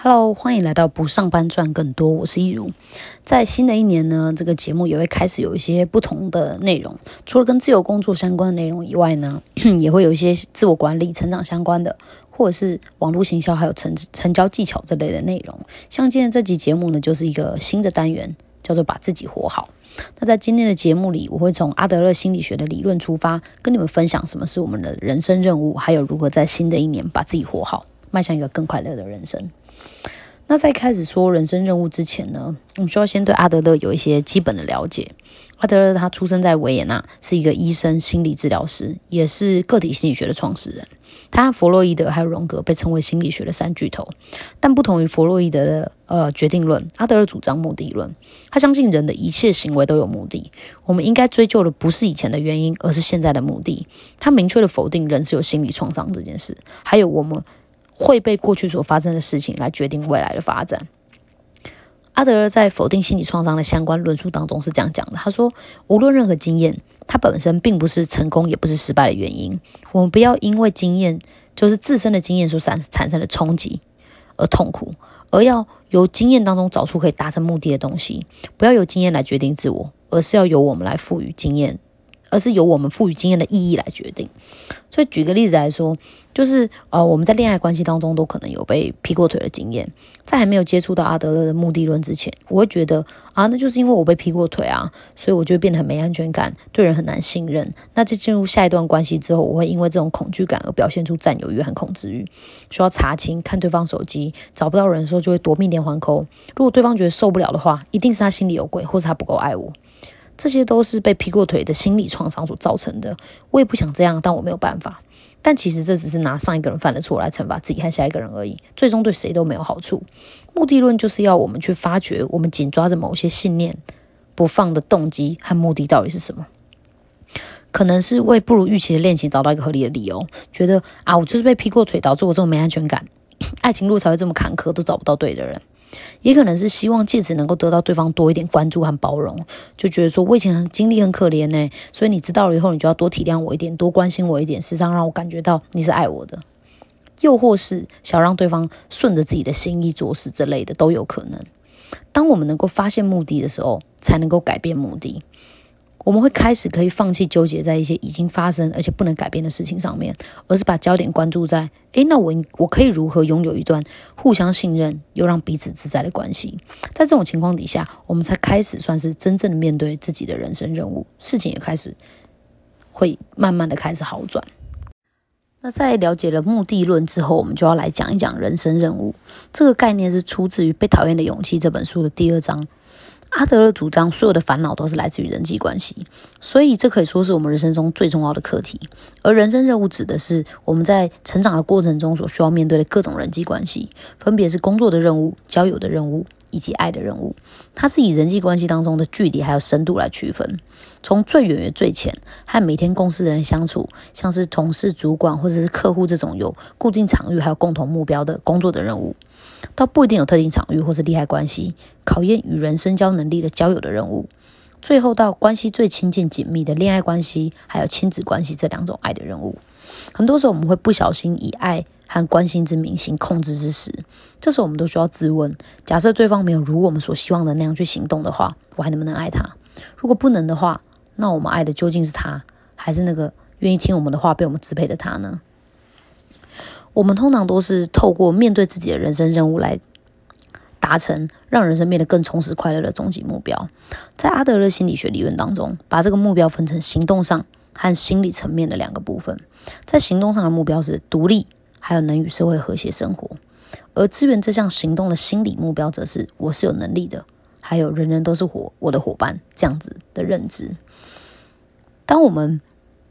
Hello，欢迎来到不上班赚更多，我是一如。在新的一年呢，这个节目也会开始有一些不同的内容，除了跟自由工作相关的内容以外呢，也会有一些自我管理、成长相关的，或者是网络行销还有成成交技巧这类的内容。像今天这集节目呢，就是一个新的单元，叫做把自己活好。那在今天的节目里，我会从阿德勒心理学的理论出发，跟你们分享什么是我们的人生任务，还有如何在新的一年把自己活好，迈向一个更快乐的人生。那在开始说人生任务之前呢，我们需要先对阿德勒有一些基本的了解。阿德勒他出生在维也纳，是一个医生、心理治疗师，也是个体心理学的创始人。他和弗洛伊德还有荣格被称为心理学的三巨头。但不同于弗洛伊德的呃决定论，阿德勒主张目的论。他相信人的一切行为都有目的，我们应该追究的不是以前的原因，而是现在的目的。他明确的否定人是有心理创伤这件事，还有我们。会被过去所发生的事情来决定未来的发展。阿德勒在否定心理创伤的相关论述当中是这样讲的：他说，无论任何经验，它本身并不是成功也不是失败的原因。我们不要因为经验就是自身的经验所产产生的冲击而痛苦，而要由经验当中找出可以达成目的的东西。不要由经验来决定自我，而是要由我们来赋予经验。而是由我们赋予经验的意义来决定。所以举个例子来说，就是呃，我们在恋爱关系当中都可能有被劈过腿的经验。在还没有接触到阿德勒的目的论之前，我会觉得啊，那就是因为我被劈过腿啊，所以我就变得很没安全感，对人很难信任。那在进入下一段关系之后，我会因为这种恐惧感而表现出占有欲和控制欲，需要查清看对方手机，找不到人的时候就会夺命连环扣。如果对方觉得受不了的话，一定是他心里有鬼，或是他不够爱我。这些都是被劈过腿的心理创伤所造成的。我也不想这样，但我没有办法。但其实这只是拿上一个人犯的错来惩罚自己和下一个人而已，最终对谁都没有好处。目的论就是要我们去发掘我们紧抓着某些信念不放的动机和目的到底是什么。可能是为不如预期的恋情找到一个合理的理由，觉得啊，我就是被劈过腿，导致我这么没安全感，爱情路才会这么坎坷，都找不到对的人。也可能是希望借此能够得到对方多一点关注和包容，就觉得说我以前很经历很可怜呢，所以你知道了以后，你就要多体谅我一点，多关心我一点，时常让我感觉到你是爱我的。又或是想让对方顺着自己的心意做事之类的，都有可能。当我们能够发现目的的时候，才能够改变目的。我们会开始可以放弃纠结在一些已经发生而且不能改变的事情上面，而是把焦点关注在：诶，那我我可以如何拥有一段互相信任又让彼此自在的关系？在这种情况底下，我们才开始算是真正的面对自己的人生任务，事情也开始会慢慢的开始好转。那在了解了目的论之后，我们就要来讲一讲人生任务这个概念，是出自于《被讨厌的勇气》这本书的第二章。阿德勒主张，所有的烦恼都是来自于人际关系，所以这可以说是我们人生中最重要的课题。而人生任务指的是我们在成长的过程中所需要面对的各种人际关系，分别是工作的任务、交友的任务以及爱的任务。它是以人际关系当中的距离还有深度来区分，从最远远最浅，和每天公司的人相处，像是同事、主管或者是客户这种有固定场域还有共同目标的工作的任务。到不一定有特定场域或是利害关系，考验与人深交能力的交友的任务，最后到关系最亲近紧密的恋爱关系，还有亲子关系这两种爱的任务。很多时候我们会不小心以爱和关心之明行控制之时，这时候我们都需要自问：假设对方没有如我们所希望的那样去行动的话，我还能不能爱他？如果不能的话，那我们爱的究竟是他，还是那个愿意听我们的话、被我们支配的他呢？我们通常都是透过面对自己的人生任务来达成让人生变得更充实、快乐的终极目标。在阿德勒心理学理论当中，把这个目标分成行动上和心理层面的两个部分。在行动上的目标是独立，还有能与社会和谐生活；而支援这项行动的心理目标则是我是有能力的，还有人人都是伙我的伙伴这样子的认知。当我们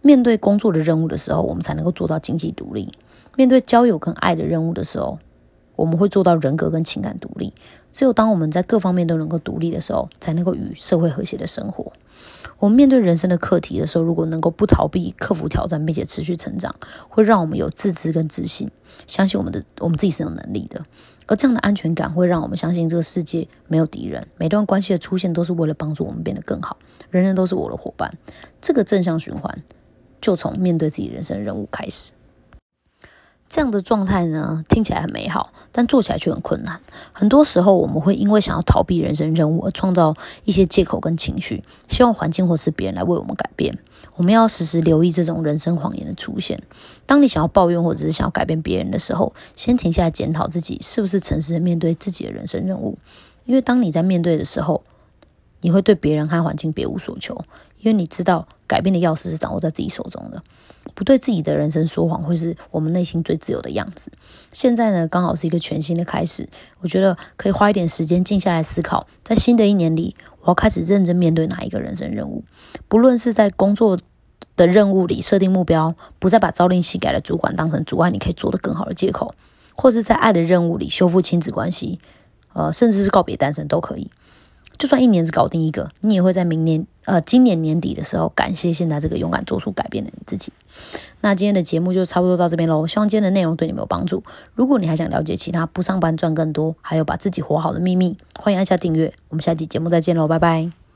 面对工作的任务的时候，我们才能够做到经济独立。面对交友跟爱的任务的时候，我们会做到人格跟情感独立。只有当我们在各方面都能够独立的时候，才能够与社会和谐的生活。我们面对人生的课题的时候，如果能够不逃避、克服挑战，并且持续成长，会让我们有自知跟自信，相信我们的我们自己是有能力的。而这样的安全感会让我们相信这个世界没有敌人，每段关系的出现都是为了帮助我们变得更好，人人都是我的伙伴。这个正向循环就从面对自己人生任务开始。这样的状态呢，听起来很美好，但做起来却很困难。很多时候，我们会因为想要逃避人生任务而创造一些借口跟情绪，希望环境或是别人来为我们改变。我们要时时留意这种人生谎言的出现。当你想要抱怨或者是想要改变别人的时候，先停下来检讨自己是不是诚实的面对自己的人生任务。因为当你在面对的时候，你会对别人和环境别无所求，因为你知道改变的钥匙是掌握在自己手中的。不对自己的人生说谎，会是我们内心最自由的样子。现在呢，刚好是一个全新的开始，我觉得可以花一点时间静下来思考，在新的一年里，我要开始认真面对哪一个人生任务。不论是在工作的任务里设定目标，不再把朝令夕改的主管当成阻碍你可以做得更好的借口，或是在爱的任务里修复亲子关系，呃，甚至是告别单身都可以。就算一年只搞定一个，你也会在明年呃今年年底的时候感谢现在这个勇敢做出改变的你自己。那今天的节目就差不多到这边喽，希望今天的内容对你们有帮助。如果你还想了解其他不上班赚更多，还有把自己活好的秘密，欢迎按下订阅。我们下期节目再见喽，拜拜。